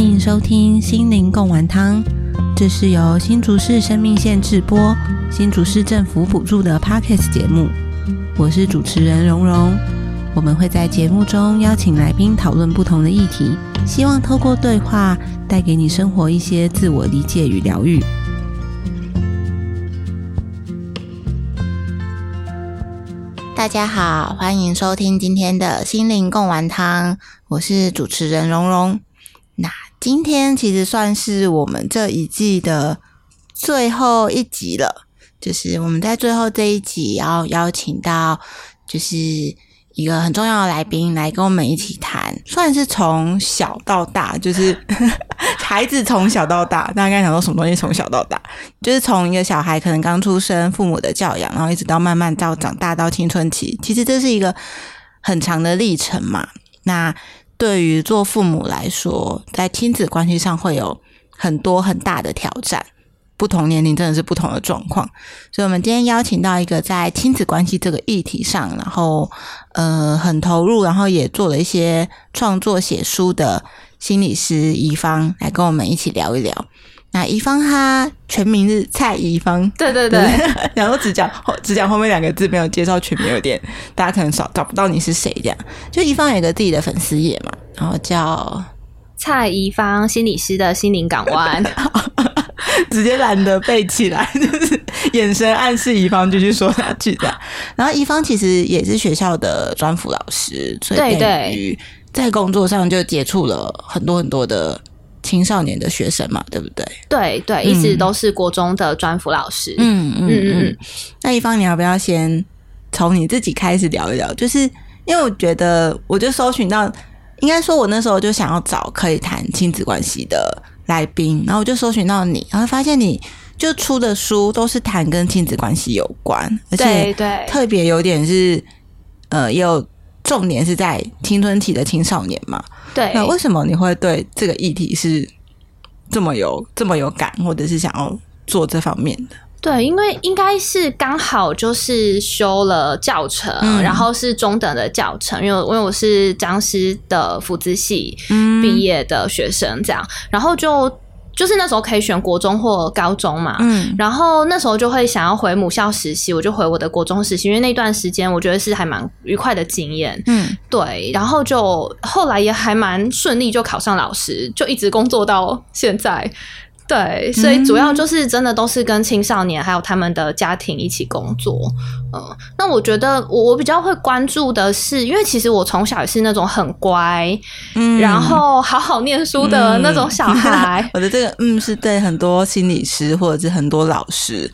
欢迎收听心灵共玩汤，这是由新竹市生命线制播、新竹市政府补助的 Podcast 节目。我是主持人蓉蓉，我们会在节目中邀请来宾讨论不同的议题，希望透过对话带给你生活一些自我理解与疗愈。大家好，欢迎收听今天的心灵共玩汤，我是主持人蓉蓉。今天其实算是我们这一季的最后一集了，就是我们在最后这一集要邀请到，就是一个很重要的来宾来跟我们一起谈，算是从小到大，就是 孩子从小到大，大家刚才讲说什么东西从小到大，就是从一个小孩可能刚出生，父母的教养，然后一直到慢慢到长大到青春期，其实这是一个很长的历程嘛。那对于做父母来说，在亲子关系上会有很多很大的挑战。不同年龄真的是不同的状况，所以我们今天邀请到一个在亲子关系这个议题上，然后呃很投入，然后也做了一些创作写书的心理师怡芳来跟我们一起聊一聊。那怡芳她全名是蔡怡芳，对对对，然后只讲后只讲后面两个字，没有介绍全名，有点大家可能找找不到你是谁这样。就怡芳有一个自己的粉丝页嘛，然后叫蔡怡芳心理师的心灵港湾。直接懒得背起来，就是眼神暗示怡芳继续说下去的。然后怡芳其实也是学校的专辅老师，所以对于在工作上就接触了很多很多的青少年的学生嘛，对不对？对对，一直都是国中的专辅老师。嗯嗯嗯。那一方，你要不要先从你自己开始聊一聊？就是因为我觉得，我就搜寻到，应该说，我那时候就想要找可以谈亲子关系的。来宾，然后我就搜寻到你，然后发现你就出的书都是谈跟亲子关系有关，而且特别有点是呃，也有重点是在青春期的青少年嘛。对，那为什么你会对这个议题是这么有这么有感，或者是想要做这方面的？对，因为应该是刚好就是修了教程，然后是中等的教程，因为因为我是张师的辅资系毕业的学生，这样，然后就就是那时候可以选国中或高中嘛，嗯，然后那时候就会想要回母校实习，我就回我的国中实习，因为那段时间我觉得是还蛮愉快的经验，嗯，对，然后就后来也还蛮顺利，就考上老师，就一直工作到现在。对，所以主要就是真的都是跟青少年还有他们的家庭一起工作。嗯，那我觉得我我比较会关注的是，因为其实我从小也是那种很乖，嗯，然后好好念书的那种小孩。我的这个嗯，是对很多心理师或者是很多老师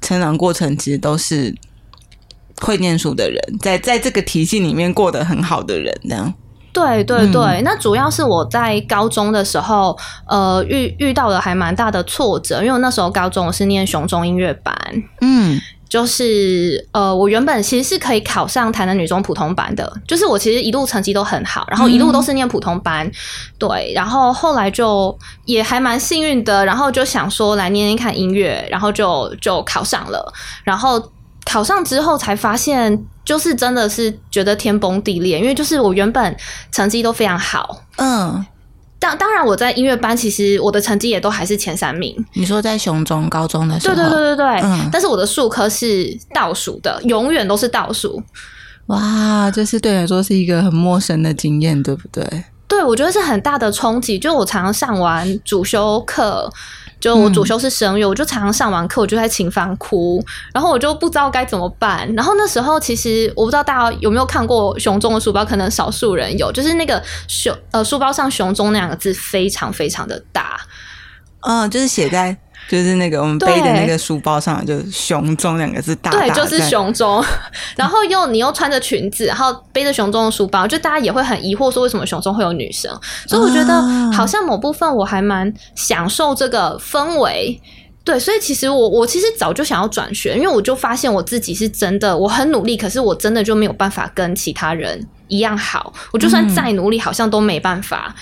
成长过程，其实都是会念书的人，在在这个体系里面过得很好的人，这样。对对对，那主要是我在高中的时候，呃，遇遇到了还蛮大的挫折，因为我那时候高中我是念雄中音乐班，嗯，就是呃，我原本其实是可以考上台南女中普通班的，就是我其实一路成绩都很好，然后一路都是念普通班，对，然后后来就也还蛮幸运的，然后就想说来念念看音乐，然后就就考上了，然后。考上之后才发现，就是真的是觉得天崩地裂，因为就是我原本成绩都非常好，嗯，当当然我在音乐班其实我的成绩也都还是前三名。你说在雄中高中的时候，对对对对对，嗯，但是我的数科是倒数的，永远都是倒数。哇，这是对你来说是一个很陌生的经验，对不对？对，我觉得是很大的冲击。就我常常上完主修课。就我主修是声乐，我就常常上完课我就在琴房哭，然后我就不知道该怎么办。然后那时候其实我不知道大家有没有看过熊中的书包，可能少数人有，就是那个熊呃书包上熊中那两个字非常非常的大，嗯，就是写在。就是那个我们背的那个书包上，就是“熊中”两个字大，对，就是“熊中”。然后又你又穿着裙子，然后背着“熊中”的书包，就大家也会很疑惑说，为什么“熊中”会有女生？所以我觉得好像某部分我还蛮享受这个氛围。对，所以其实我我其实早就想要转学，因为我就发现我自己是真的我很努力，可是我真的就没有办法跟其他人一样好。我就算再努力，好像都没办法。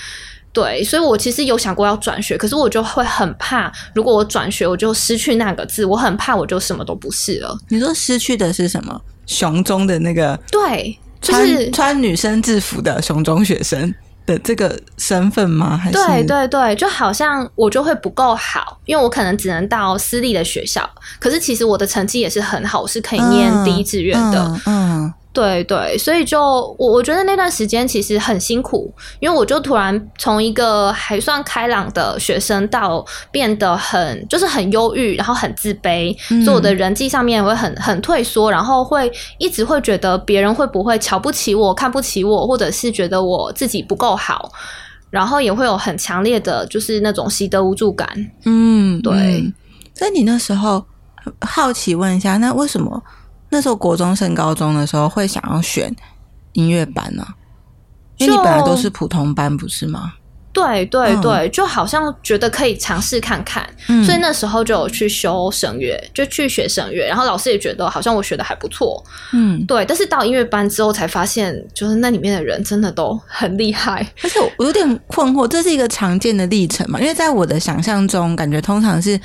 对，所以我其实有想过要转学，可是我就会很怕，如果我转学，我就失去那个字，我很怕我就什么都不是了。你说失去的是什么？熊中的那个对，穿穿女生制服的熊中学生。的这个身份吗？还是对对对，就好像我就会不够好，因为我可能只能到私立的学校，可是其实我的成绩也是很好，我是可以念第一志愿的。嗯嗯对对，所以就我我觉得那段时间其实很辛苦，因为我就突然从一个还算开朗的学生到变得很就是很忧郁，然后很自卑，嗯所以我的人际上面会很很退缩，然后会一直会觉得别人会不会瞧不起我、看不起我，或者是觉得我自己不够好，然后也会有很强烈的就是那种习得无助感。嗯，对。嗯。所以你那时候好奇问一下，那为什么那时候国中升高中的时候会想要选音乐班呢、因为你本来都是普通班，不是吗？对对嗯对，就好像觉得可以尝试看看，嗯所以那时候就有去修声乐，就去学声乐，然后老师也觉得好像我学的还不错，嗯，对。但是到音乐班之后才发现，就是那里面的人真的都很厉害，而且我有点困惑，这是一个常见的历程嘛？因为在我的想象中，感觉通常是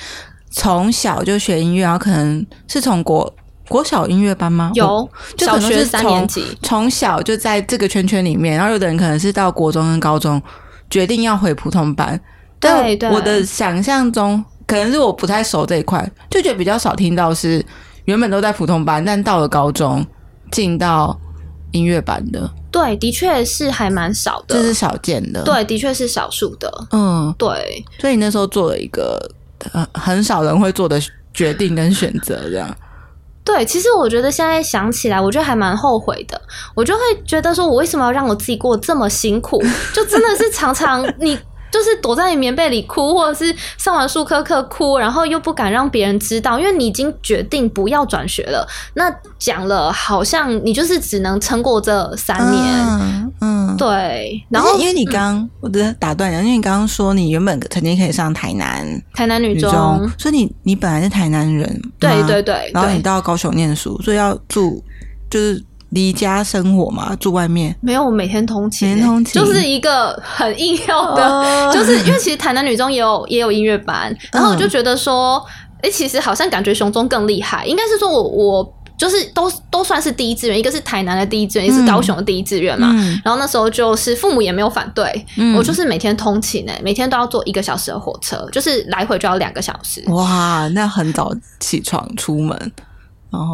从小就学音乐，然后可能是从国国小音乐班吗？有就可能是小学三从年级，从小就在这个圈圈里面，然后有的人可能是到国中跟高中决定要回普通班，但对对我的想象中，可能是我不太熟这一块，就觉得比较少听到是原本都在普通班，但到了高中进到音乐班的，对，的确是还蛮少的，这是少见的。，对，的确是少数的，嗯，对。所以你那时候做了一个呃很少人会做的决定跟选择，这样。对，其实我觉得现在想起来，我觉得还蛮后悔的。我就会觉得说，我为什么要让我自己过这么辛苦？就真的是常常你。就是躲在你棉被里哭，或者是上完数科课哭，然后又不敢让别人知道，因为你已经决定不要转学了。那讲了，好像你就是只能撑过这三年。嗯嗯，对，然后因为你刚、我的打断你，因为你刚刚说你原本曾经可以上台南台南女中，女中，所以你你本来是台南人，对对，对然后你，到高雄念书，所以要住就是离家生活嘛，住外面。没有我每天通勤欸，每天通勤。就是一个很硬要的，哦。就是因为其实台南女中也有也有音乐班，然后我就觉得说，哎、其实好像感觉雄中更厉害，应该是说我我就是都都算是第一志愿，一个是台南的第一志愿，一个是高雄的第一志愿嘛。嗯。然后那时候就是父母也没有反对，嗯。我就是每天通勤诶、每天都要坐一个小时的火车，就是来回就要两个小时。哇，那很早起床出门，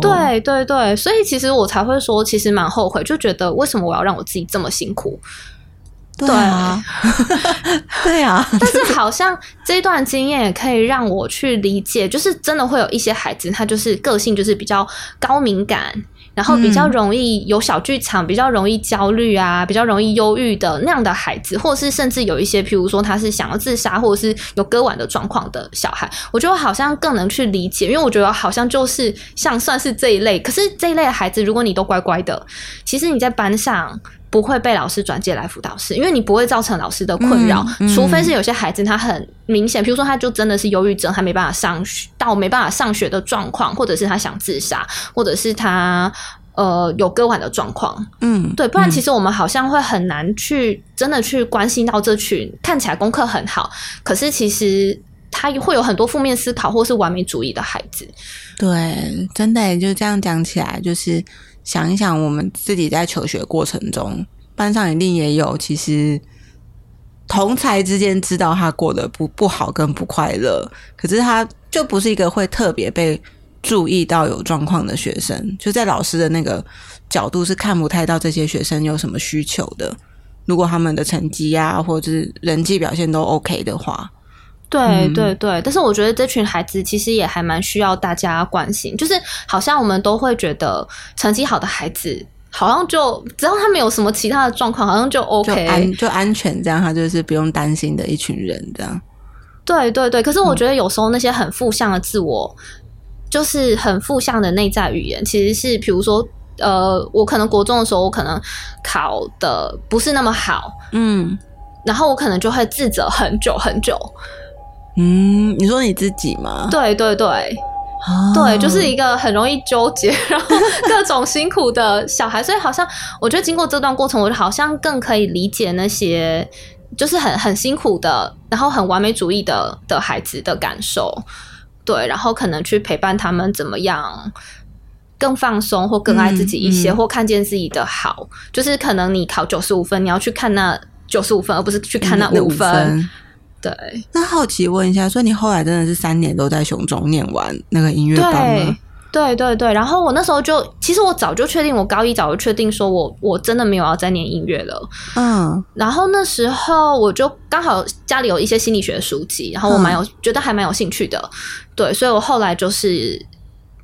对对对，所以其实我才会说，其实蛮后悔，就觉得为什么我要让我自己这么辛苦？对啊，对啊，但是好像这段经验也可以让我去理解，就是真的会有一些孩子，他就是个性就是比较高敏感，然后比较容易有小剧场，比较容易焦虑啊，比较容易忧郁的那样的孩子，或者是甚至有一些，譬如说他是想要自杀，或者是有割腕的状况的小孩，我觉得好像更能去理解，因为我觉得好像就是像算是这一类，可是这一类的孩子，如果你都乖乖的，其实你在班上。不会被老师转介来辅导室，因为你不会造成老师的困扰，嗯嗯。除非是有些孩子他很明显，比如说他就真的是忧郁症，他没办法上学到没办法上学的状况，或者是他想自杀，或者是他呃有割腕的状况，嗯，对，不然其实我们好像会很难去真的去关心到这群看起来功课很好，可是其实他会有很多负面思考或是完美主义的孩子。对，真的耶就这样讲起来，就是想一想，我们自己在求学过程中，班上一定也有，其实同才之间知道他过得不不好跟不快乐，可是他就不是一个会特别被注意到有状况的学生，就在老师的那个角度是看不太到这些学生有什么需求的。如果他们的成绩呀、或者是人际表现都 OK 的话，对嗯对对，但是我觉得这群孩子其实也还蛮需要大家关心，就是好像我们都会觉得成绩好的孩子，好像就只要他们有什么其他的状况，好像就就 OK。安就安全，这样他就是不用担心的一群人，这样。对对对，可是我觉得有时候那些很负向的自我，就是很负向的内在语言，其实是比如说。呃，我可能国中的时候，我可能考的不是那么好，嗯然后我可能就会自责很久很久。嗯，你说你自己吗？对对对，哦对，就是一个很容易纠结，然后各种辛苦的小孩，所以好像我觉得经过这段过程，我好像更可以理解那些就是很很辛苦的，然后很完美主义的的孩子的感受，对，然后可能去陪伴他们怎么样。更放松，或更爱自己一些，嗯嗯或看见自己的好，就是可能你考九十五分，你要去看那九十五分，而不是去看那五分。对。那好奇问一下，所以你后来真的是三年都在熊中念完那个音乐班吗？对对对。然后我那时候就，其实我早就确定，我高一早就确定说我我真的没有要再念音乐了。嗯。然后那时候我就刚好家里有一些心理学书籍，然后我蛮有觉得还蛮有兴趣的。对，所以我后来就是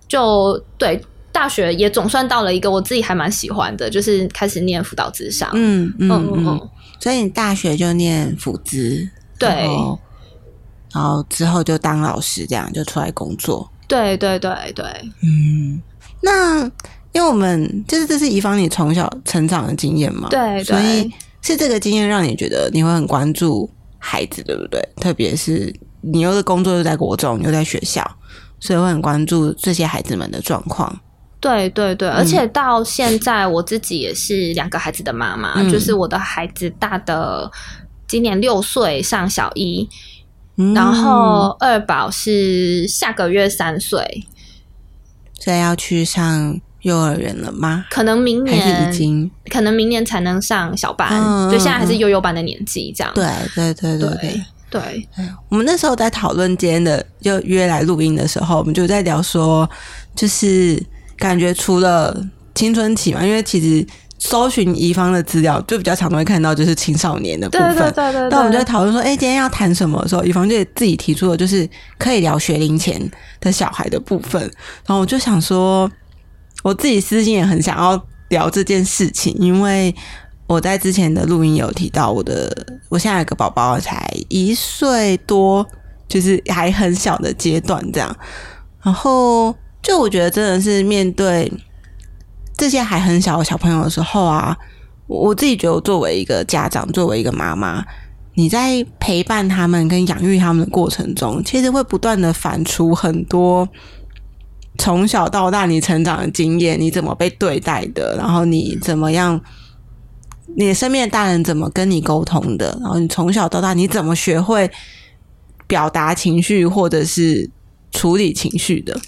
就对。大学也总算到了一个我自己还蛮喜欢的，就是开始念辅导智商。嗯嗯嗯，所以你大学就念辅资，对，然后之后就当老师，这样就出来工作。对对对对，嗯，那因为我们就是这是怡芳你从小成长的经验嘛，对，所以是这个经验让你觉得你会很关注孩子，对不对？特别是你又是工作又在国中又在学校，所以会很关注这些孩子们的状况。对对对，而且到现在我自己也是两个孩子的妈妈，就是我的孩子大的今年六岁上小一，然后二宝是下个月三岁，所以要去上幼儿园了吗？可能明年已经，可能明年才能上小班，就现在还是幼幼班的年纪，这样。对对对对对对。我们那时候在讨论今天的就约来录音的时候，我们就在聊说，就是。感觉除了青春期嘛，因为其实搜寻乙方的资料，就比较常会看到就是青少年的部分。对对对。那我们就在讨论说，哎，今天要谈什么的时候，乙方就自己提出了，就是可以聊学龄前的小孩的部分。然后我就想说，我自己私心也很想要聊这件事情，因为我在之前的录音有提到，我的我现在有个宝宝才一岁多，就是还很小的阶段这样，然后。就我觉得真的是面对这些还很小的小朋友的时候啊，我自己觉得作为一个家长，作为一个妈妈，你在陪伴他们跟养育他们的过程中，其实会不断的反刍很多从小到大你成长的经验，你怎么被对待的，然后你怎么样，你身边的大人怎么跟你沟通的，然后你从小到大你怎么学会表达情绪或者是处理情绪的。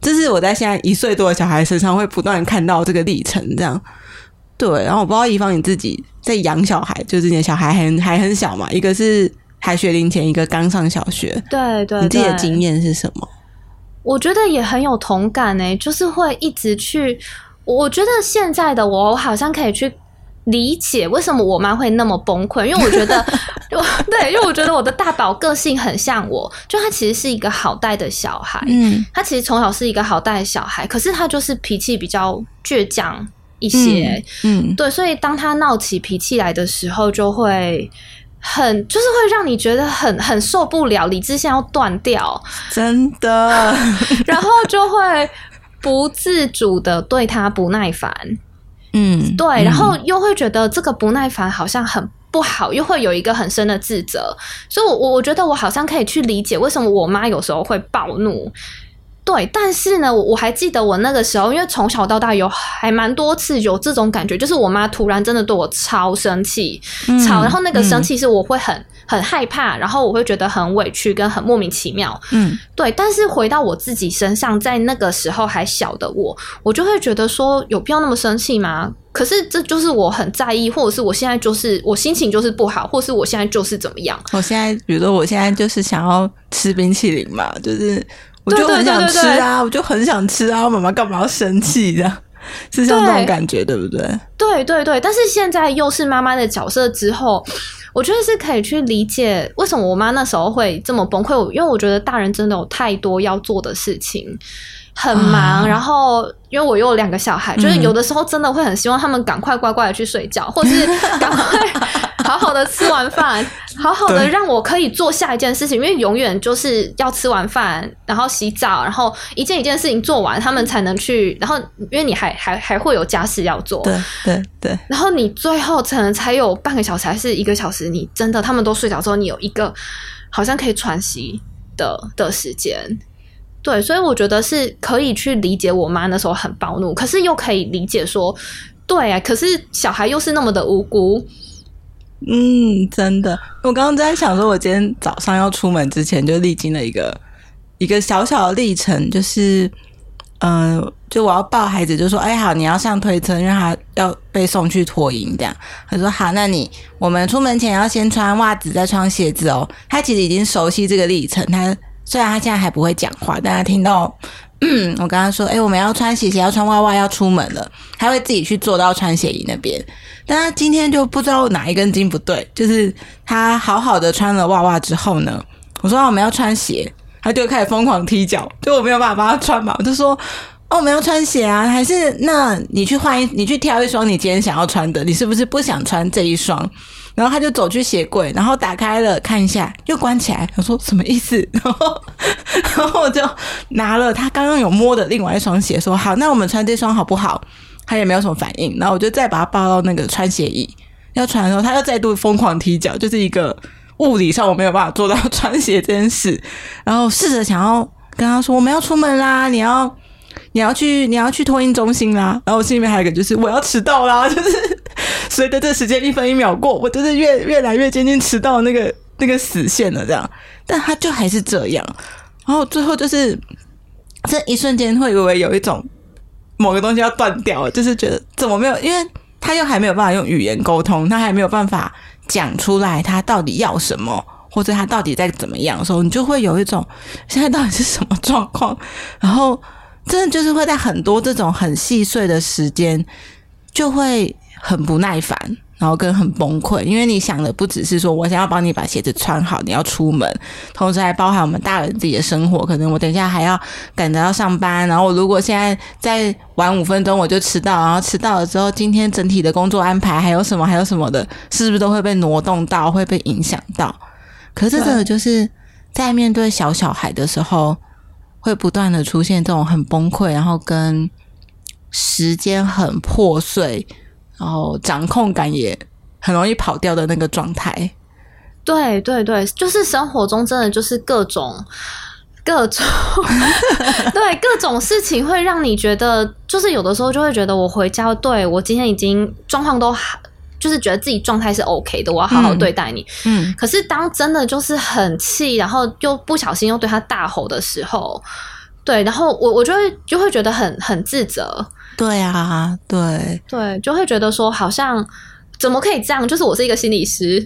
这是我在现在一岁多的小孩身上会不断看到这个历程，这样对。然后我不知道一方你自己在养小孩，就是你小孩还还很小嘛，一个是还学龄前，一个刚上小学，对对，你自己的经验是什么？我觉得也很有同感呢，就是会一直去。我觉得现在的我，我好像可以去。理解为什么我妈会那么崩溃，因为我觉得，对，因为我觉得我的大宝个性很像我，就他其实是一个好带的小孩，嗯，他其实从小是一个好带的小孩，可是他就是脾气比较倔强一些，嗯，对，所以当他闹起脾气来的时候，就会很，就是会让你觉得很很受不了，理智线要断掉，真的，然后就会不自主的对他不耐烦。嗯，对，然后又会觉得这个不耐烦好像很不好，又会有一个很深的自责，所以，我我觉得我好像可以去理解为什么我妈有时候会暴怒。对，但是呢，我我还记得我那个时候，因为从小到大有还蛮多次有这种感觉，就是我妈突然真的对我超生气，超，然后那个生气是我会很很害怕，然后我会觉得很委屈跟很莫名其妙。嗯，对。但是回到我自己身上，在那个时候还小的我，我就会觉得说，有必要那么生气吗？可是这就是我很在意，或者是我现在就是我心情就是不好，或是我现在就是怎么样？我现在，比如说我现在就是想要吃冰淇淋嘛，就是。我就很想吃啊，我就很想吃啊！妈妈干嘛要生气？这样是像这种感觉，对不对？对对对，但是现在又是妈妈的角色之后，我觉得是可以去理解为什么我妈那时候会这么崩溃。因为我觉得大人真的有太多要做的事情。很忙，然后因为我有两个小孩，就是有的时候真的会很希望他们赶快乖乖的去睡觉，或是赶快 好好的吃完饭，好好的让我可以做下一件事情。因为永远就是要吃完饭，然后洗澡，然后一件一件事情做完，他们才能去。然后因为你还还还会有家事要做，对对对。然后你最后可能才有半个小时还是一个小时，你真的他们都睡着之后，你有一个好像可以喘息的的时间。对，所以我觉得是可以去理解我妈那时候很暴怒，可是又可以理解说，对啊，可是小孩又是那么的无辜。嗯，真的，我刚刚在想说，我今天早上要出门之前就历经了一个一个小小的历程，就是嗯，就我要抱孩子，就说，哎，好，你要上推车，因为他要被送去托婴，这样。他说好，那你我们出门前要先穿袜子，再穿鞋子哦。他其实已经熟悉这个历程。他虽然他现在还不会讲话，但他听到，嗯，我跟他说，哎，我们要穿鞋鞋，要穿袜袜，要出门了，他会自己去坐到穿鞋椅那边。但他今天就不知道哪一根筋不对，就是他好好的穿了袜袜之后呢，我说我们要穿鞋。他就开始疯狂踢脚，就我没有办法帮他穿嘛，我就说哦，我们要穿鞋啊，还是那你去换一，你去挑一双你今天想要穿的，你是不是不想穿这一双？然后他就走去鞋柜，然后打开了看一下，又关起来。我说什么意思？然 后然后我就拿了他刚刚有摸的另外一双鞋，说好，那我们穿这双好不好？他也没有什么反应，然后我就再把他抱到那个穿鞋椅要穿的时候，他又再度疯狂踢脚，就是一个。物理上我没有办法做到穿鞋这件事，然后试着想要跟他说我们要出门啦，你要你要去你要去托运中心啦，然后我心里面还有一个就是我要迟到啦，就是随着这时间一分一秒过，我就是越越来越接近迟到那个那个死线了这样，但他就还是这样，然后最后就是这一瞬间会以为有一种某个东西要断掉，就是觉得怎么没有，因为他又还没有办法用语言沟通，他还没有办法。讲出来，他到底要什么，或者他到底在怎么样的时候，你就会有一种现在到底是什么状况？然后真的就是会在很多这种很细碎的时间，就会很不耐烦。然后跟很崩溃，因为你想的不只是说我想要帮你把鞋子穿好，你要出门，同时还包含我们大人自己的生活。可能我等一下还要赶着要上班，然后我如果现在再晚五分钟我就迟到，然后迟到了之后，今天整体的工作安排还有什么还有什么的，是不是都会被挪动到，会被影响到？可是这个就是在面对小小孩的时候，会不断的出现这种很崩溃，然后跟时间很破碎。然后掌控感也很容易跑掉的那个状态，对对对，就是生活中真的就是各种各种，对各种事情会让你觉得，就是有的时候就会觉得我回家，对我今天已经状况都，就是觉得自己状态是 OK 的，我要好好对待你。嗯，可是当真的就是很气，然后又不小心又对他大吼的时候，对，然后我我就会就会觉得很很自责。对啊，对对，就会觉得说，好像怎么可以这样？就是我是一个心理师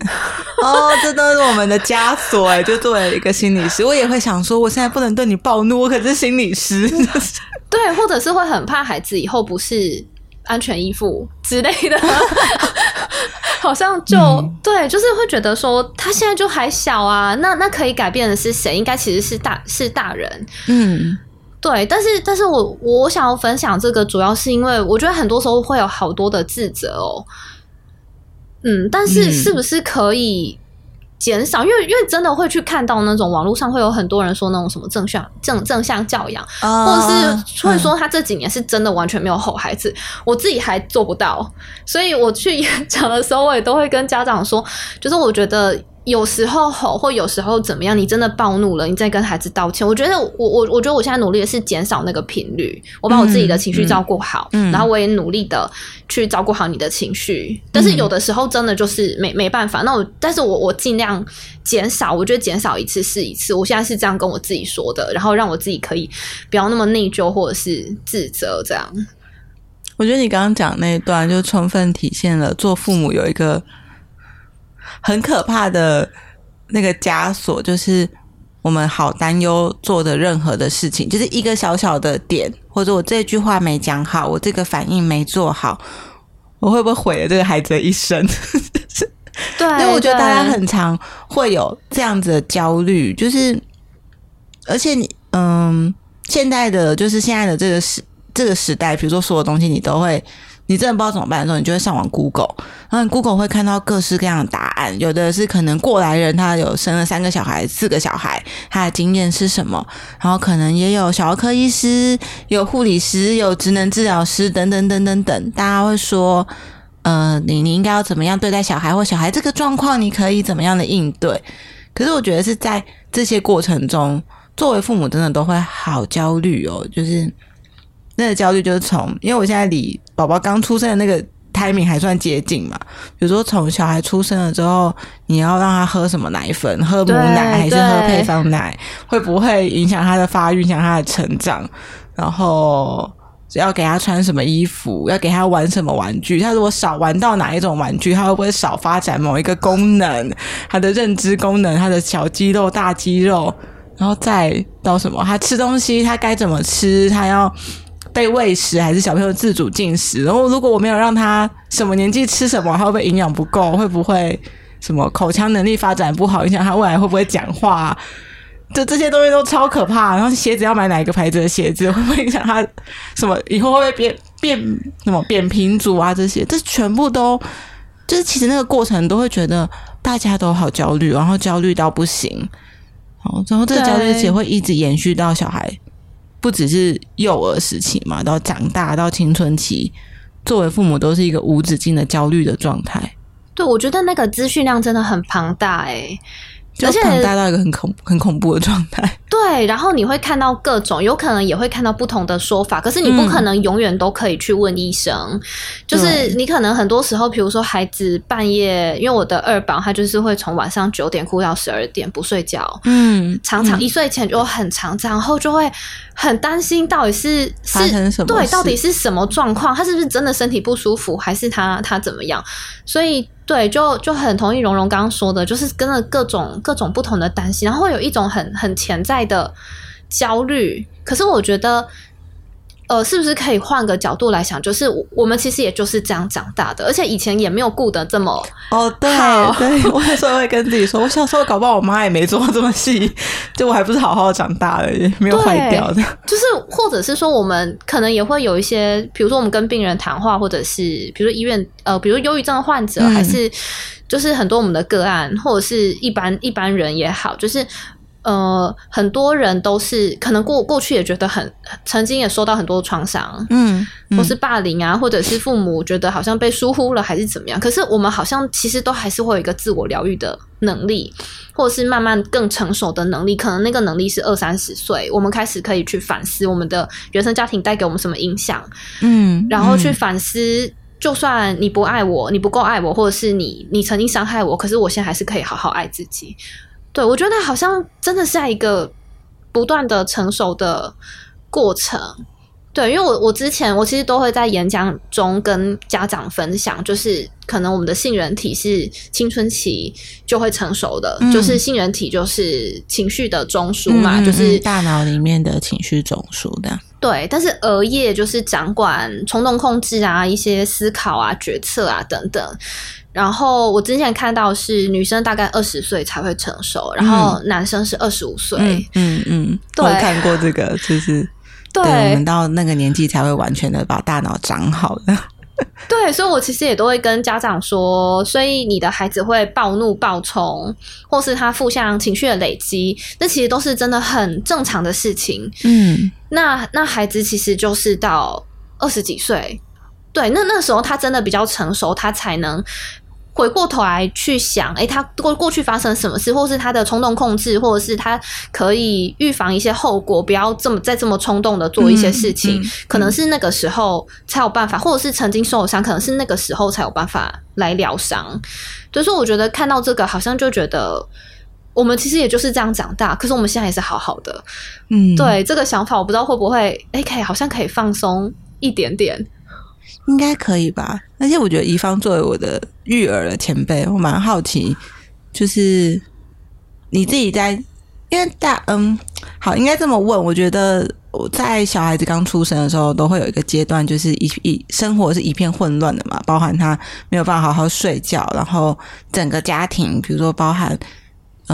哦，这都是我们的枷锁哎。就作为一个心理师，我也会想说，我现在不能对你暴怒，我可是心理师。对，或者是会很怕孩子以后不是安全依附之类的，好像就对，就是会觉得说，他现在就还小啊，那那可以改变的是谁？应该其实是大是大人，嗯。对，但是但是我我想要分享这个，主要是因为我觉得很多时候会有好多的自责哦，嗯，但是是不是可以减少？因为因为真的会去看到那种网络上会有很多人说那种什么正向正正向教养，或者是会说他这几年是真的完全没有吼孩子，我自己还做不到，所以我去演讲的时候，我也都会跟家长说，就是我觉得。有时候吼，或有时候怎么样？你真的暴怒了，你再跟孩子道歉。我觉得我我我觉得我现在努力的是减少那个频率，我把我自己的情绪照顾好，然后我也努力的去照顾好你的情绪。但是有的时候真的就是没没办法。那我但是我我尽量减少，我觉得减少一次是一次。我现在是这样跟我自己说的，然后让我自己可以不要那么内疚或者是自责。这样，我觉得你刚刚讲那一段就充分体现了做父母有一个。很可怕的那个枷锁，就是我们好担忧做的任何的事情，就是一个小小的点，或者我这句话没讲好，我这个反应没做好，我会不会毁了这个孩子的一生？对，因为我觉得大家很常会有这样子的焦虑，就是而且你嗯，现在的就是现在的这个时这个时代，比如说所有东西你都会。你真的不知道怎么办的时候，你就会上网 Google，然后 Google 会看到各式各样的答案。有的是可能过来人，他有生了三个小孩、四个小孩，他的经验是什么？然后可能也有小儿科医师、有护理师、有职能治疗师等等等等等。大家会说，呃，你你应该要怎么样对待小孩，或小孩这个状况，你可以怎么样的应对？可是我觉得是在这些过程中，作为父母真的都会好焦虑哦，就是。那个焦虑就是从，因为我现在离宝宝刚出生的那个 timing 还算接近嘛。比如说，从小孩出生了之后，你要让他喝什么奶粉，喝母奶还是喝配方奶，会不会影响他的发育，影响他的成长？然后要给他穿什么衣服，要给他玩什么玩具。他如果少玩到哪一种玩具，他会不会少发展某一个功能？他的认知功能，他的小肌肉、大肌肉，然后再到什么？他吃东西，他该怎么吃？他要被喂食，还是小朋友自主进食？然后如果我没有让他什么年纪吃什么，他会不会营养不够？会不会什么口腔能力发展不好，影响他未来会不会讲话？就这些东西都超可怕，然后鞋子要买哪一个牌子的鞋子，会不会影响他什么？以后会不会变变什么扁平足啊？这些，这全部都就是其实那个过程都会觉得大家都好焦虑，然后焦虑到不行，好，然后这个焦虑也会一直延续到小孩，不只是幼儿时期嘛，到长大到青春期，作为父母都是一个无止境的焦虑的状态。对，我觉得那个资讯量真的很庞大，诶。且庞大到一个很恐很恐怖的状态。对，然后你会看到各种，有可能也会看到不同的说法。可是你不可能永远都可以去问医生。就是你可能很多时候，比如说孩子半夜，因为我的二宝他就是会从晚上九点哭到十二点不睡觉，嗯，常常一睡前就很长，然后就会很担心到底是是对，到底是什么状况？他是不是真的身体不舒服，还是他他怎么样？所以。对，就就很同意蓉蓉刚刚说的，就是跟着各种各种不同的担心，然后有一种很很潜在的焦虑。可是我觉得。呃，是不是可以换个角度来想？就是我们其实也就是这样长大的，而且以前也没有顾得这么哦。对，对我有时候会跟自己说，我小时候搞不好我妈也没做这么细，就我还不是好好长大的，也没有坏掉的。就是或者是说，我们可能也会有一些，比如说我们跟病人谈话，或者是比如说医院呃，比如忧郁症患者，还是就是很多我们的个案，或者是一般一般人也好，就是。呃，很多人都是可能过过去也觉得很，曾经也受到很多创伤，嗯，或是霸凌啊，或者是父母觉得好像被疏忽了，还是怎么样？可是我们好像其实都还是会有一个自我疗愈的能力，或者是慢慢更成熟的能力。可能那个能力是二三十岁，我们开始可以去反思我们的原生家庭带给我们什么影响，嗯，然后去反思，就算你不爱我，你不够爱我，或者是你你曾经伤害我，可是我现在还是可以好好爱自己。对，我觉得好像真的是在一个不断的成熟的过程。对，因为我我之前我其实都会在演讲中跟家长分享，就是可能我们的杏仁体是青春期就会成熟的，就是杏仁体就是情绪的中枢嘛，就是大脑里面的情绪中枢的。对，但是额叶就是掌管冲动控制啊，一些思考啊、决策啊等等。然后我之前看到是女生大概二十岁才会成熟，然后男生是二十五岁。嗯嗯，我看过这个，就是对我们到那个年纪才会完全的把大脑长好的。对，所以我其实也都会跟家长说，所以你的孩子会暴怒、暴冲，或是他负向情绪的累积，那其实都是真的很正常的事情。嗯，那那孩子其实就是到二十几岁，对，那那时候他真的比较成熟，他才能。回过头来去想，哎，他过过去发生什么事，或是他的冲动控制，或者是他可以预防一些后果，不要这么再这么冲动的做一些事情，可能是那个时候才有办法，或者是曾经受伤，可能是那个时候才有办法来疗伤。所以说，我觉得看到这个，好像就觉得我们其实也就是这样长大，可是我们现在也是好好的。嗯，对这个想法，我不知道会不会，哎，可以好像可以放松一点点。应该可以吧，而且我觉得怡芳作为我的育儿的前辈，我蛮好奇，就是你自己在，因为大嗯，好，应该这么问。我觉得我在小孩子刚出生的时候，都会有一个阶段，就是一一生活是一片混乱的嘛，包含他没有办法好好睡觉，然后整个家庭，比如说包含。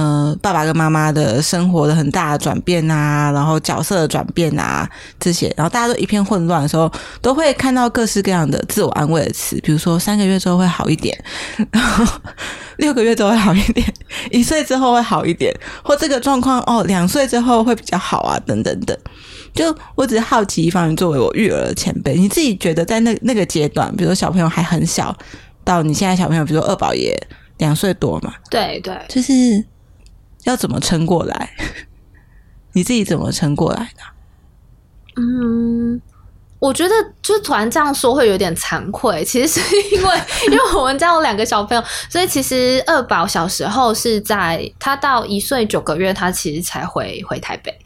嗯，爸爸跟妈妈的生活的很大的转变啊，然后角色的转变啊，这些，然后大家都一片混乱的时候，都会看到各式各样的自我安慰的词，比如说三个月之后会好一点，然 后六个月之后会好一点，一岁之后会好一点，或这个状况哦，两岁之后会比较好啊，等等等。就我只是好奇，一方面作为我育儿的前辈，你自己觉得在那那个阶段，比如说小朋友还很小，到你现在小朋友，比如说二宝也两岁多嘛，对对，就是。要怎么撑过来？你自己怎么撑过来的？嗯，我觉得就突然这样说会有点惭愧。其实是因为，因为我们家有两个小朋友，所以其实二宝小时候是在他到一岁九个月，他其实才回回台北。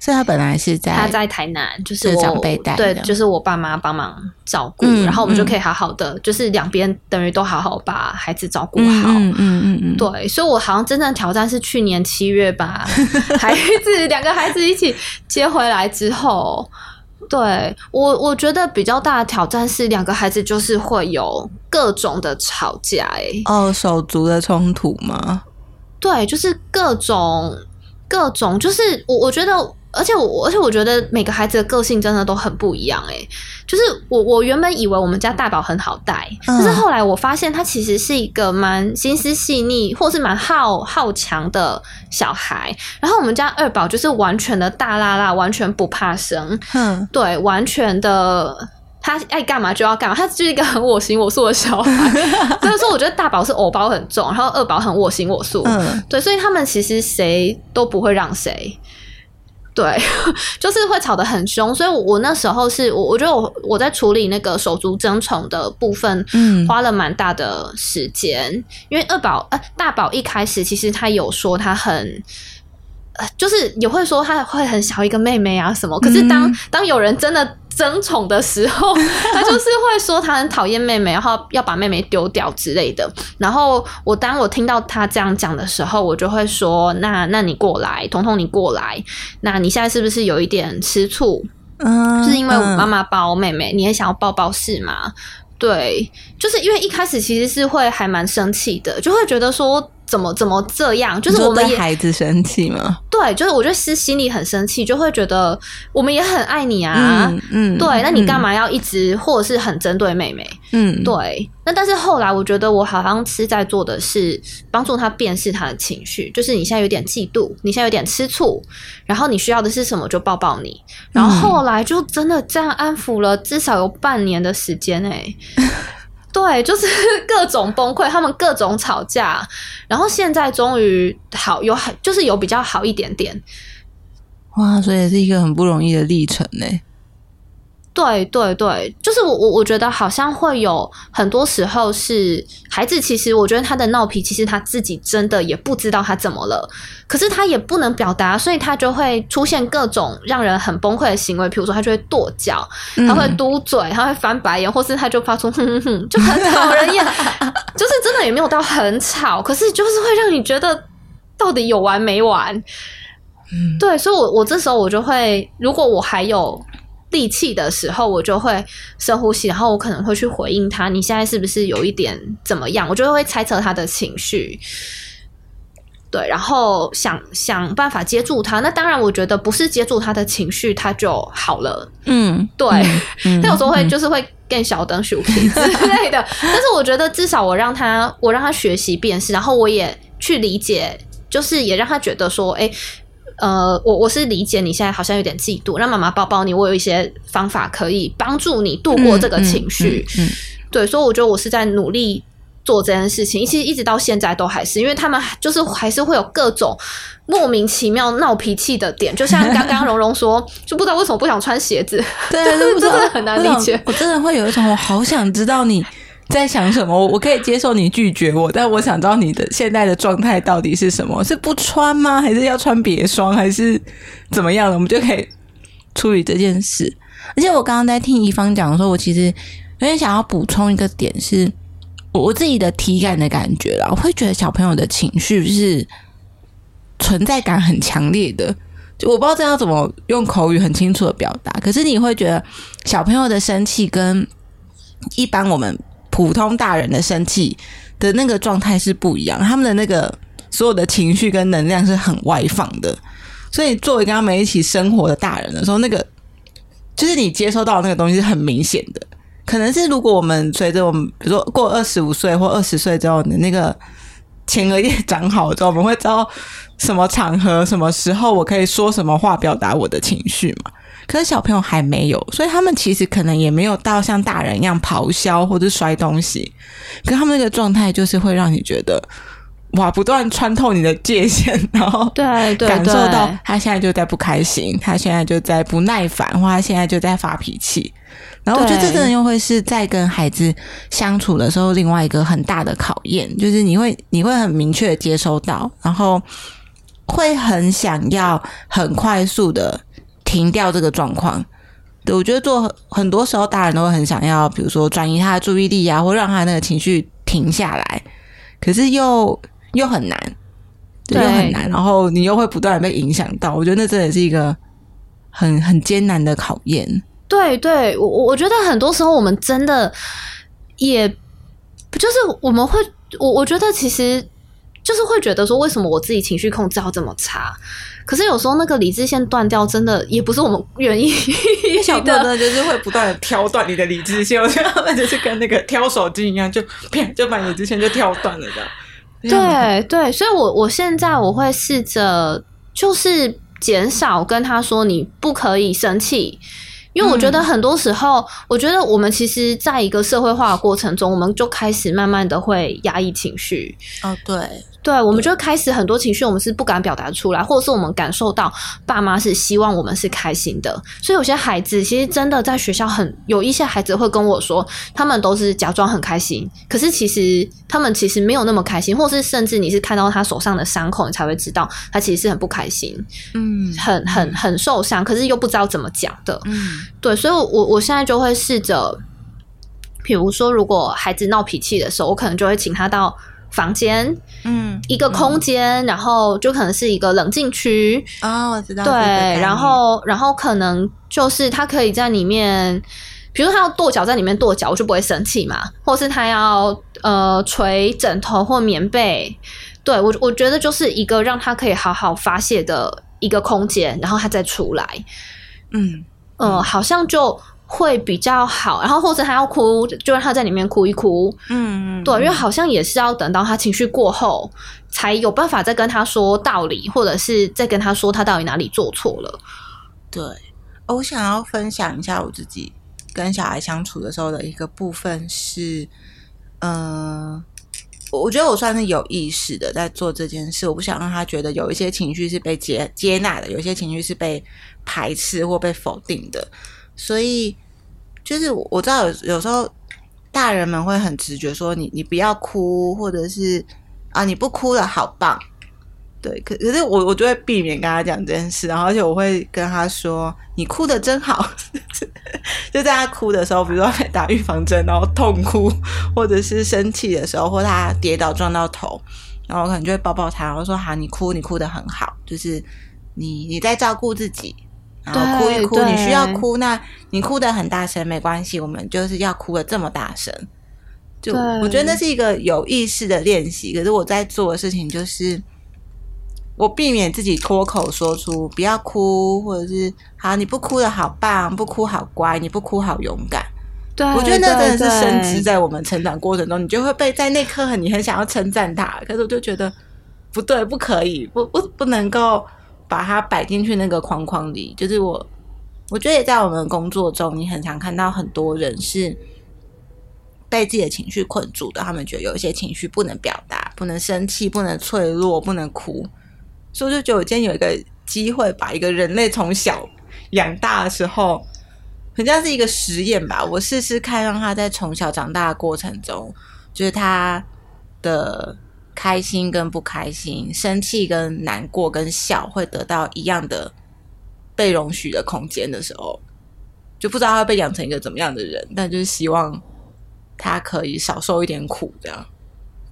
所以他本来是在他在台南，就是是我长辈带对，的就是我爸妈帮忙照顾，嗯然后我们就嗯可以好好的，就是两边等于都好好把孩子照顾好。嗯嗯嗯嗯嗯，对，所以我好像真正挑战是去年七月把 孩子两个孩子一起接回来之后，对我我觉得比较大的挑战是两个孩子就是会有各种的吵架、欸，哦，手足的冲突吗？对，就是各种各种，就是我我觉得，而且我而且我觉得每个孩子的个性真的都很不一样诶、就是我我原本以为我们家大宝很好带，嗯可是后来我发现他其实是一个蛮心思细腻，或是蛮好好强的小孩。然后我们家二宝就是完全的大辣辣，完全不怕生，嗯，对，完全的。他爱干嘛就要干嘛，他就是一个很我行我素的小孩。所以说，我觉得大宝是偶包很重，然后二宝很我行我素。嗯对，所以他们其实谁都不会让谁。对，就是会吵得很凶，所以我，我那时候是我，我觉得我我在处理那个手足争宠的部分，嗯花了蛮大的时间。因为二宝呃大宝一开始其实他有说他很。呃，就是也会说他会很小一个妹妹啊什么，可是当、嗯当有人真的争宠的时候，他就是会说他很讨厌妹妹，然后要把妹妹丢掉之类的。然后我当我听到他这样讲的时候，我就会说：那那你过来，彤彤你过来，那你现在是不是有一点吃醋？嗯，是因为我妈嗯妈抱妹妹，你也想要抱抱是吗？对，就是因为一开始其实是会还蛮生气的，就会觉得说怎么怎么这样，就是我们孩子生气吗？对，就是我觉得是心里很生气，就会觉得我们也很爱你啊。嗯嗯，对，那你干嘛？要一直或者是很针对妹妹？嗯，对，那但是后来我觉得我好像是在做的是帮助他辨识他的情绪，就是你现在有点嫉妒，你现在有点吃醋，然后你需要的是什么就抱抱你，然后后来就真的这样安抚了至少有半年的时间哎、对，就是 各种崩溃，他们各种吵架，然后现在终于好有很，就是有比较好一点点。哇，所以也是一个很不容易的历程呢。对对对，就是我我我觉得好像会有很多时候是孩子，其实我觉得他的闹脾气，其实他自己真的也不知道他怎么了，可是他也不能表达，所以他就会出现各种让人很崩溃的行为，比如说他就会跺脚，他会嘟嘴，他会翻白眼，或是他就发出哼哼哼，就很讨人厌，就是真的也没有到很吵，可是就是会让你觉得到底有完没完。嗯对，所以我我这时候我就会，如果我还有力气的时候，我就会深呼吸，然后我可能会去回应他，你现在是不是有一点怎么样？我就会猜测他的情绪。对，然后想想办法接住他。那当然，我觉得不是接住他的情绪，他就好了。嗯，对，嗯 但有时候会就是会更小灯 s h 之类的。但是我觉得至少我让他，我让他学习辨识，然后我也去理解，就是也让他觉得说，哎、呃，我我是理解你现在好像有点嫉妒，让妈妈抱抱你，我有一些方法可以帮助你度过这个情绪。嗯，嗯。对，所以我觉得我是在努力做这件事情，其实一直到现在都还是，因为他们就是还是会有各种莫名其妙闹脾气的点，就像刚刚蓉蓉说，就不知道为什么不想穿鞋子，对，真的很难理解。我真的会有一种我好想知道你在想什么。我我可以接受你拒绝我，但我想知道你的现在的状态到底是什么？是不穿吗？还是要穿别双？还是怎么样的？我们就可以处理这件事。而且我刚刚在听怡芳讲的时候，我其实有点想要补充一个点是，我自己的体感的感觉啦，我会觉得小朋友的情绪是存在感很强烈的。就我不知道这要怎么用口语很清楚的表达，可是你会觉得小朋友的生气跟一般我们普通大人的生气的那个状态是不一样，他们的那个所有的情绪跟能量是很外放的，所以作为跟他们一起生活的大人的时候，那个就是你接收到的那个东西是很明显的。可能是如果我们随着我们，比如说过二十五岁或二十岁之后，你那个前额叶长好之后，我们会知道什么场合、什么时候我可以说什么话表达我的情绪嘛。可是小朋友还没有，所以他们其实可能也没有到像大人一样咆哮或者摔东西，可他们那个状态就是会让你觉得哇，不断穿透你的界限，然后对对感受到他现在就在不开心，他现在就在不耐烦，或他现在就在发脾气。然后我觉得这对真的又会是在跟孩子相处的时候另外一个很大的考验，就是你会你会很明确的接收到，然后会很想要很快速的停掉这个状况。对我觉得做很多时候，大人都会很想要，比如说转移他的注意力啊，或让他那个情绪停下来，可是又又很难，又很难，然后你又会不断的被影响到。我觉得那真的是一个很很艰难的考验。对，对我我觉得很多时候我们真的也，不就是我们会，我我觉得其实就是会觉得说，为什么我自己情绪控制要这么差？可是有时候那个理智线断掉，真的也不是我们 愿意小朋友的，就是会不断的挑断你的理智线，我觉得他们就是跟那个挑手机一样，就啪就把理智线就挑断了的。对对，所以我我现在我会试着就是减少跟他说，你不可以生气。因为我觉得很多时候，我觉得我们其实在一个社会化的过程中，我们就开始慢慢的会压抑情绪。哦，对。对，我们就开始很多情绪，我们是不敢表达出来，或者是我们感受到爸妈是希望我们是开心的，所以有些孩子其实真的在学校很有一些孩子会跟我说，他们都是假装很开心，可是其实他们其实没有那么开心，或是甚至你是看到他手上的伤口，你才会知道他其实是很不开心，嗯，很很很受伤，可是又不知道怎么讲的，嗯，对，所以我我现在就会试着，比如说如果孩子闹脾气的时候，我可能就会请他到。房间，嗯，一个空间，然后就可能是一个冷静区。哦，我知道，对，然后，然后可能就是他可以在里面，比如他要跺脚在里面跺脚，我就不会生气嘛，或是他要呃捶枕头或棉被，对我我觉得就是一个让他可以好好发泄的一个空间，然后他再出来，嗯。嗯，好像就。会比较好，然后或者他要哭，就让他在里面哭一哭。嗯，对，因为好像也是要等到他情绪过后，才有办法再跟他说道理，或者是再跟他说他到底哪里做错了。对，我想要分享一下我自己跟小孩相处的时候的一个部分是，嗯，我觉得我算是有意识的在做这件事，我不想让他觉得有一些情绪是被接接纳的，有些情绪是被排斥或被否定的。所以，就是我知道有有时候大人们会很直觉说你你不要哭，或者是啊你不哭了好棒，对，可可是我我就会避免跟他讲这件事，然后而且我会跟他说你哭的真好，就在他哭的时候，比如说打预防针，然后痛哭，或者是生气的时候，或他跌倒撞到头，然后我可能就会抱抱他，然后说好你哭你哭的很好，就是你你在照顾自己。然后哭一哭，你需要哭，那你哭的很大声没关系，我们就是要哭的这么大声。就我觉得那是一个有意识的练习，可是我在做的事情就是，我避免自己脱口说出不要哭，或者是好你不哭的好棒，不哭好乖，你不哭好勇敢。对，我觉得那真的是升值在我们成长过程中，你就会被在那刻很你很想要称赞他，可是我就觉得不对，不可以，不不不能够。把它摆进去那个框框里，就是我，我觉得在我们工作中，你很常看到很多人是被自己的情绪困住的。他们觉得有一些情绪不能表达，不能生气，不能脆弱，不能哭。所以我就觉得我今天有一个机会，把一个人类从小养大的时候，很像是一个实验吧。我试试看，让他在从小长大的过程中，就是他的。开心跟不开心，生气跟难过跟笑，会得到一样的被容许的空间的时候，就不知道他会被养成一个怎么样的人，但就是希望他可以少受一点苦，这样。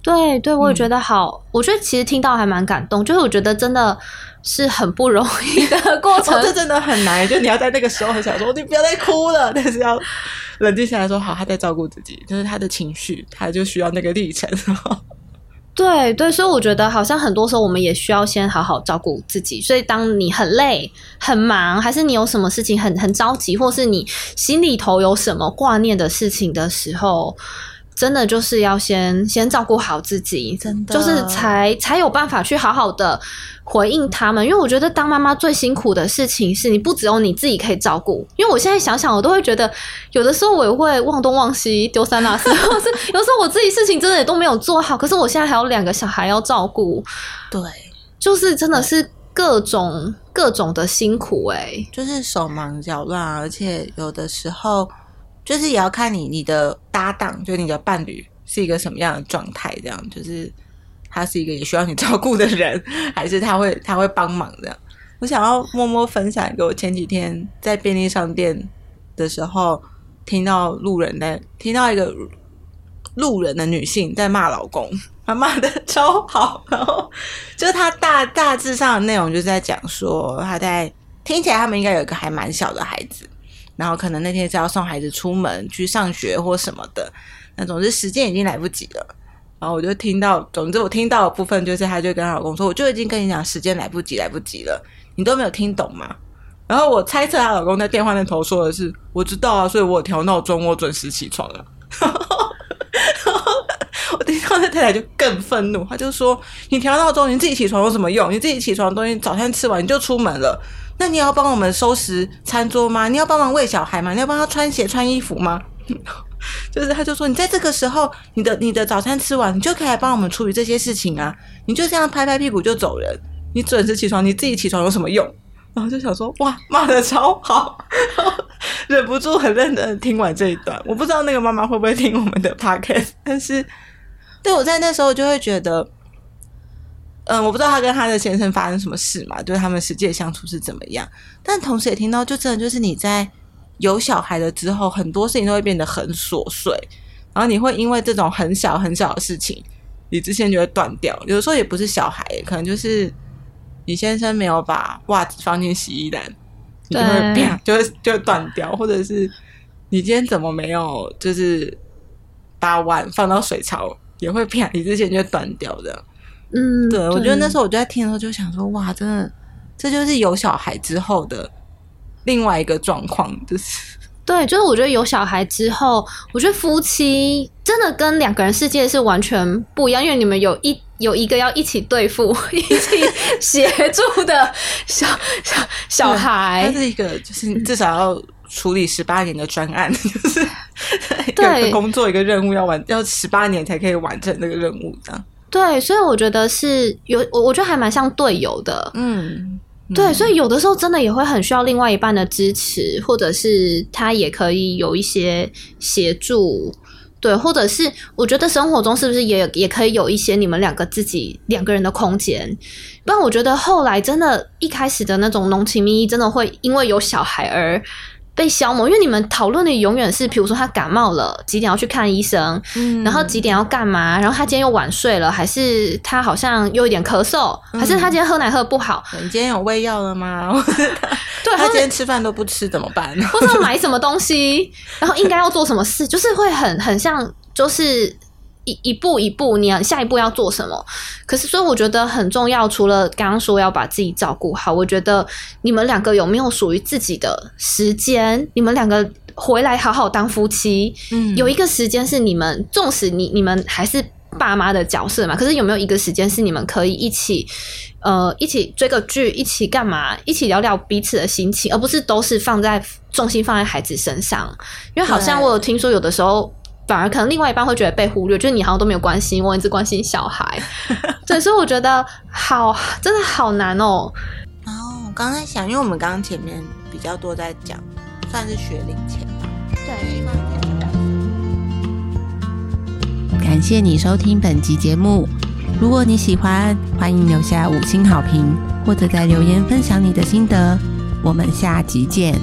对对，我也觉得好。我觉得其实听到还蛮感动，就是我觉得真的是很不容易的过程，这真的很难。就你要在那个时候很想说，你不要再哭了，但是要冷静下来说，好，他在照顾自己，就是他的情绪，他就需要那个历程。对对，所以我觉得好像很多时候我们也需要先好好照顾自己。所以当你很累、很忙，还是你有什么事情很很着急，或是你心里头有什么挂念的事情的时候。真的就是要先先照顾好自己，真的就是才才有办法去好好的回应他们。因为我觉得当妈妈最辛苦的事情是你不只有你自己可以照顾。因为我现在想想，我都会觉得有的时候我也会忘东忘西、丢三落四，或是有时候我自己事情真的也都没有做好。可是我现在还有两个小孩要照顾，对，就是真的是各种各种的辛苦哎，就是手忙脚乱，而且有的时候。就是也要看你你的搭档，就是你的伴侣是一个什么样的状态，这样就是他是一个也需要你 照顾的人，还是他会他会帮忙这样？我想要默默分享一个我前几天在便利商店的时候听到路人在听到一个路人的女性在骂老公，她骂的 超好，然后就是她大大致上的内容就是在讲说她在听起来他们应该有一个还蛮小的孩子，然后可能那天是要送孩子出门去上学或什么的，那总之时间已经来不及了。然后我就听到，总之我听到的部分就是，她就跟她老公说：“我就已经跟你讲，时间来不及，来不及了，你都没有听懂吗？”然后我猜测她老公在电话那头说的是：“我知道啊，所以我调闹钟，我准时起床了。”我听到那太太就更愤怒，她就说：“你调闹钟，你自己起床有什么用？你自己起床东西早餐吃完你就出门了，那你要帮我们收拾餐桌吗？你要帮忙喂小孩吗？你要帮他穿鞋穿衣服吗？” 就是，他就说，你在这个时候，你的你的早餐吃完，你就可以来帮我们处理这些事情啊！你就这样拍拍屁股就走人，你准时起床，你自己起床有什么用？然后就想说，哇，骂的超好，忍不住很认真的听完这一段。我不知道那个妈妈会不会听我们的 podcast，但是对我在那时候就会觉得，嗯，我不知道他跟他的先生发生什么事嘛，就是他们实际的相处是怎么样，但同时也听到，就真的就是你在。有小孩了之后，很多事情都会变得很琐碎，然后你会因为这种很小很小的事情，你之前就会断掉。有的时候也不是小孩，可能就是你先生没有把袜子放进洗衣篮，你就会啪，就会就会断掉。或者是你今天怎么没有，就是把碗放到水槽，也会啪，你之前就断掉的。嗯，对，我觉得那时候我就在听的时候就想说，哇，真的，这就是有小孩之后的。另外一个状况就是，对，就是我觉得有小孩之后，我觉得夫妻真的跟两个人世界是完全不一样，因为你们有一有一个要一起对付、一起协助的小小小孩，他是一个就是至少要处理十八年的专案，就是对工作一个任务要完要十八年才可以完成那个任务这样。对，所以我觉得是有我我觉得还蛮像队友的，嗯。对，所以有的时候真的也会很需要另外一半的支持，或者是他也可以有一些协助，对，或者是我觉得生活中是不是也也可以有一些你们两个自己两个人的空间？不然我觉得后来真的，一开始的那种浓情蜜意，真的会因为有小孩而。被消磨，因为你们讨论的永远是，比如说他感冒了，几点要去看医生，然后几点要干嘛，然后他今天又晚睡了，还是他好像又有点咳嗽，还是他今天喝奶喝不好？你今天有喂药了吗？对，他今天吃饭都不吃怎么办？或者买什么东西，然后应该要做什么事，就是会很很像，就是。一一步一步，你要下一步要做什么？可是，所以我觉得很重要。除了刚刚说要把自己照顾好，我觉得你们两个有没有属于自己的时间？你们两个回来好好当夫妻，嗯，有一个时间是你们，纵使你你们还是爸妈的角色嘛，可是有没有一个时间是你们可以一起，呃，一起追个剧，一起干嘛？一起聊聊彼此的心情，而不是都是放在重心放在孩子身上？因为好像我有听说，有的时候。反而可能另外一半会觉得被忽略，就是你好像都没有关心我，一直关心小孩。对，所以我觉得好，真的好难哦。哦我刚才想，因为我们刚刚前面比较多在讲，算是学龄前吧。对。感谢你收听本集节目。如果你喜欢，欢迎留下五星好评，或者在留言分享你的心得。我们下集见。